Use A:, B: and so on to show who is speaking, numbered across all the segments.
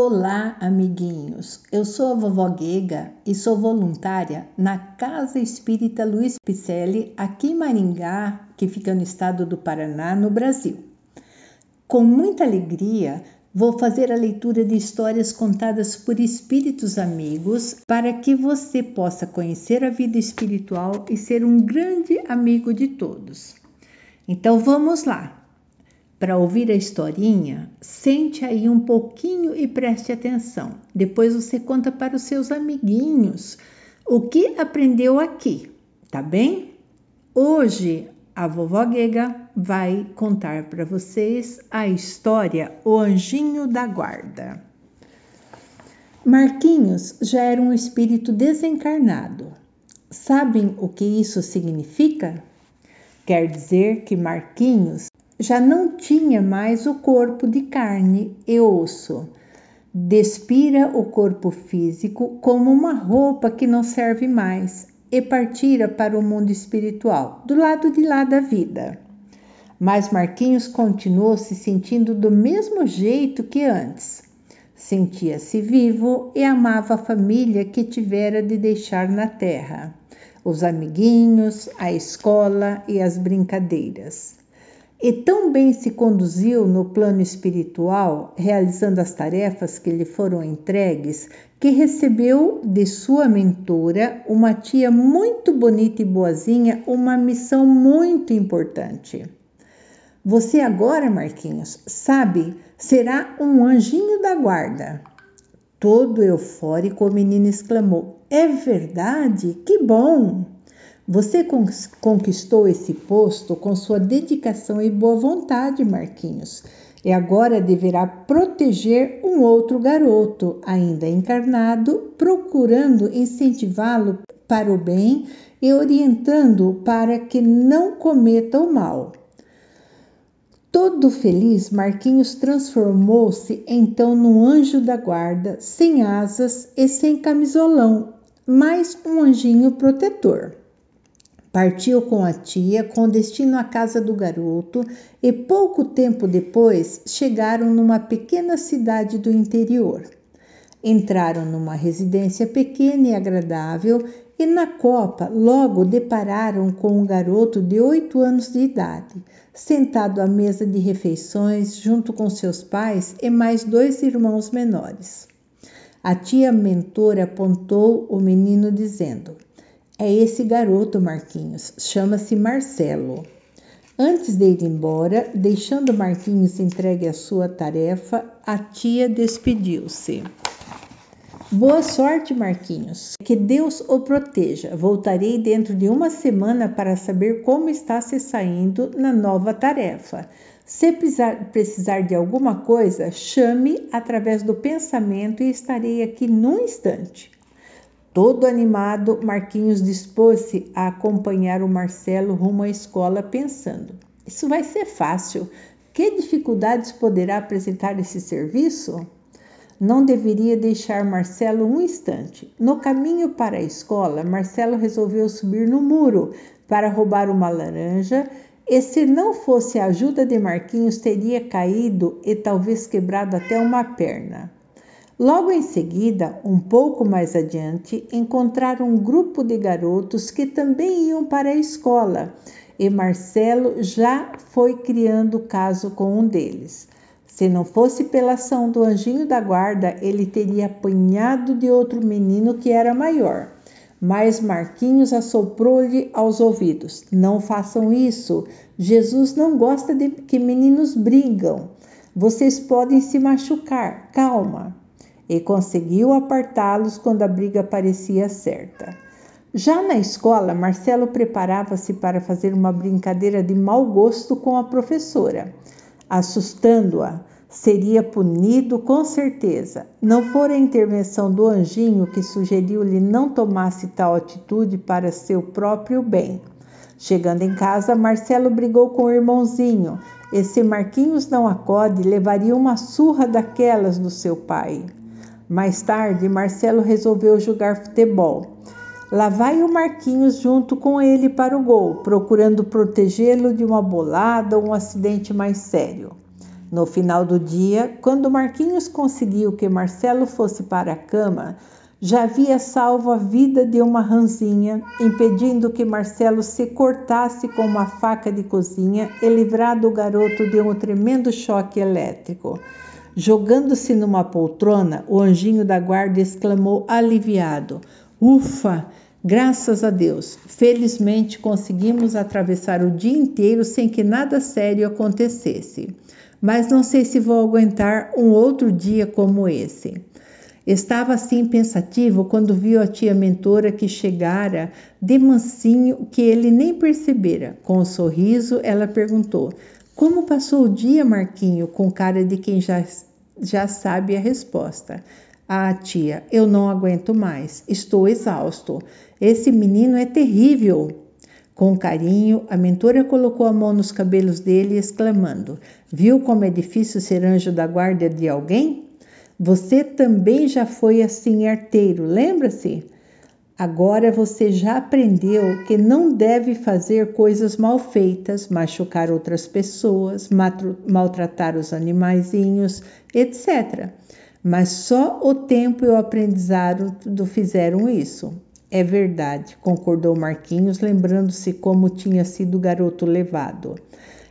A: Olá, amiguinhos. Eu sou a vovó Guega e sou voluntária na Casa Espírita Luiz Picelli, aqui em Maringá, que fica no estado do Paraná, no Brasil. Com muita alegria, vou fazer a leitura de histórias contadas por espíritos amigos para que você possa conhecer a vida espiritual e ser um grande amigo de todos. Então vamos lá para ouvir a historinha, sente aí um pouquinho e preste atenção. Depois você conta para os seus amiguinhos o que aprendeu aqui, tá bem? Hoje a vovó Gega vai contar para vocês a história O Anjinho da Guarda. Marquinhos já era um espírito desencarnado. Sabem o que isso significa? Quer dizer que Marquinhos já não tinha mais o corpo de carne e osso. Despira o corpo físico como uma roupa que não serve mais e partira para o mundo espiritual, do lado de lá da vida. Mas Marquinhos continuou se sentindo do mesmo jeito que antes. Sentia-se vivo e amava a família que tivera de deixar na terra, os amiguinhos, a escola e as brincadeiras e tão bem se conduziu no plano espiritual, realizando as tarefas que lhe foram entregues, que recebeu de sua mentora, uma tia muito bonita e boazinha, uma missão muito importante. Você agora, Marquinhos, sabe, será um anjinho da guarda. Todo eufórico, o menino exclamou: É verdade? Que bom! Você conquistou esse posto com sua dedicação e boa vontade, Marquinhos, e agora deverá proteger um outro garoto, ainda encarnado, procurando incentivá-lo para o bem e orientando para que não cometa o mal. Todo feliz, Marquinhos transformou-se então num anjo da guarda, sem asas e sem camisolão, mas um anjinho protetor. Partiu com a tia com destino à casa do garoto e pouco tempo depois chegaram numa pequena cidade do interior. Entraram numa residência pequena e agradável e na copa logo depararam com um garoto de oito anos de idade, sentado à mesa de refeições junto com seus pais e mais dois irmãos menores. A tia mentora apontou o menino dizendo: é esse garoto, Marquinhos. Chama-se Marcelo. Antes de ir embora, deixando Marquinhos entregue a sua tarefa, a tia despediu-se. Boa sorte, Marquinhos. Que Deus o proteja. Voltarei dentro de uma semana para saber como está se saindo na nova tarefa. Se precisar de alguma coisa, chame através do pensamento e estarei aqui num instante. Todo animado, Marquinhos dispôs-se a acompanhar o Marcelo rumo à escola, pensando: Isso vai ser fácil. Que dificuldades poderá apresentar esse serviço? Não deveria deixar Marcelo um instante. No caminho para a escola, Marcelo resolveu subir no muro para roubar uma laranja e, se não fosse a ajuda de Marquinhos, teria caído e talvez quebrado até uma perna. Logo em seguida, um pouco mais adiante, encontraram um grupo de garotos que também iam para a escola e Marcelo já foi criando caso com um deles. Se não fosse pela ação do anjinho da guarda, ele teria apanhado de outro menino que era maior. Mas Marquinhos assoprou-lhe aos ouvidos: Não façam isso. Jesus não gosta de que meninos brigam. Vocês podem se machucar. Calma e conseguiu apartá-los quando a briga parecia certa. Já na escola, Marcelo preparava-se para fazer uma brincadeira de mau gosto com a professora. Assustando-a, seria punido com certeza. Não fora a intervenção do anjinho que sugeriu-lhe não tomasse tal atitude para seu próprio bem. Chegando em casa, Marcelo brigou com o irmãozinho, e se Marquinhos não acode, levaria uma surra daquelas do seu pai. Mais tarde, Marcelo resolveu jogar futebol. Lá vai o Marquinhos junto com ele para o gol, procurando protegê-lo de uma bolada ou um acidente mais sério. No final do dia, quando Marquinhos conseguiu que Marcelo fosse para a cama, já havia salvo a vida de uma ranzinha, impedindo que Marcelo se cortasse com uma faca de cozinha e livrado o garoto de um tremendo choque elétrico. Jogando-se numa poltrona, o anjinho da guarda exclamou aliviado: Ufa! Graças a Deus! Felizmente conseguimos atravessar o dia inteiro sem que nada sério acontecesse. Mas não sei se vou aguentar um outro dia como esse. Estava assim pensativo quando viu a tia mentora que chegara de mansinho que ele nem percebera. Com um sorriso, ela perguntou: Como passou o dia, Marquinho? Com cara de quem já, já sabe a resposta. Ah, tia, eu não aguento mais. Estou exausto. Esse menino é terrível. Com carinho, a mentora colocou a mão nos cabelos dele, exclamando: Viu como é difícil ser anjo da guarda de alguém? Você também já foi assim arteiro, lembra-se? Agora você já aprendeu que não deve fazer coisas mal feitas, machucar outras pessoas, maltratar os animaizinhos, etc. Mas só o tempo e o aprendizado fizeram isso. É verdade, concordou Marquinhos, lembrando-se como tinha sido o garoto levado.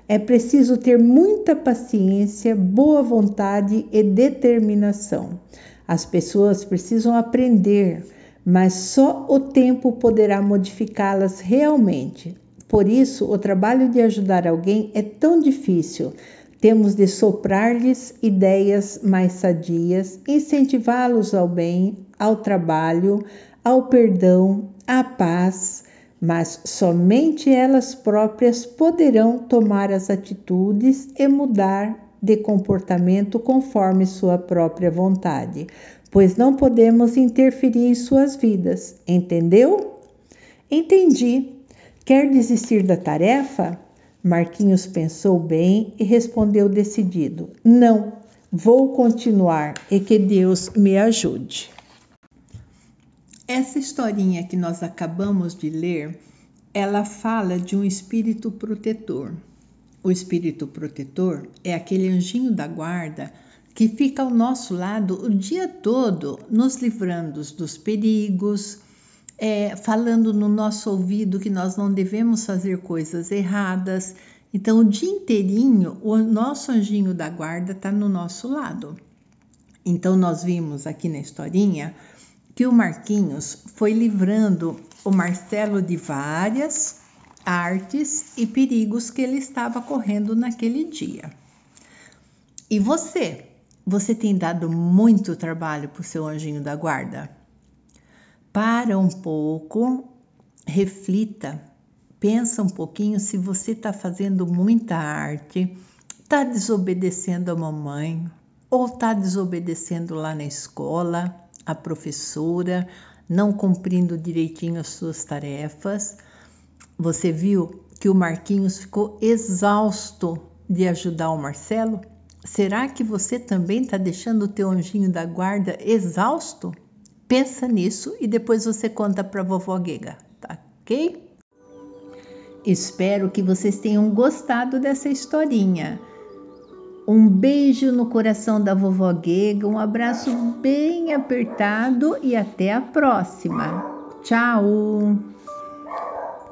A: É preciso ter muita paciência, boa vontade e determinação. As pessoas precisam aprender, mas só o tempo poderá modificá-las realmente. Por isso, o trabalho de ajudar alguém é tão difícil. Temos de soprar-lhes ideias mais sadias, incentivá-los ao bem, ao trabalho, ao perdão, à paz mas somente elas próprias poderão tomar as atitudes e mudar de comportamento conforme sua própria vontade, pois não podemos interferir em suas vidas, entendeu? Entendi. Quer desistir da tarefa? Marquinhos pensou bem e respondeu decidido: Não, vou continuar e que Deus me ajude. Essa historinha que nós acabamos de ler, ela fala de um espírito protetor. O espírito protetor é aquele anjinho da guarda que fica ao nosso lado o dia todo, nos livrando dos perigos, é, falando no nosso ouvido que nós não devemos fazer coisas erradas. Então, o dia inteirinho, o nosso anjinho da guarda está no nosso lado. Então, nós vimos aqui na historinha que o Marquinhos foi livrando o Marcelo de várias artes e perigos que ele estava correndo naquele dia. E você? Você tem dado muito trabalho para o seu anjinho da guarda? Para um pouco, reflita, pensa um pouquinho se você está fazendo muita arte, está desobedecendo a mamãe ou está desobedecendo lá na escola a professora, não cumprindo direitinho as suas tarefas. Você viu que o Marquinhos ficou exausto de ajudar o Marcelo? Será que você também está deixando o teu anjinho da guarda exausto? Pensa nisso e depois você conta para vovó Guega, tá ok? Espero que vocês tenham gostado dessa historinha. Um beijo no coração da vovó Guega, um abraço bem apertado e até a próxima. Tchau!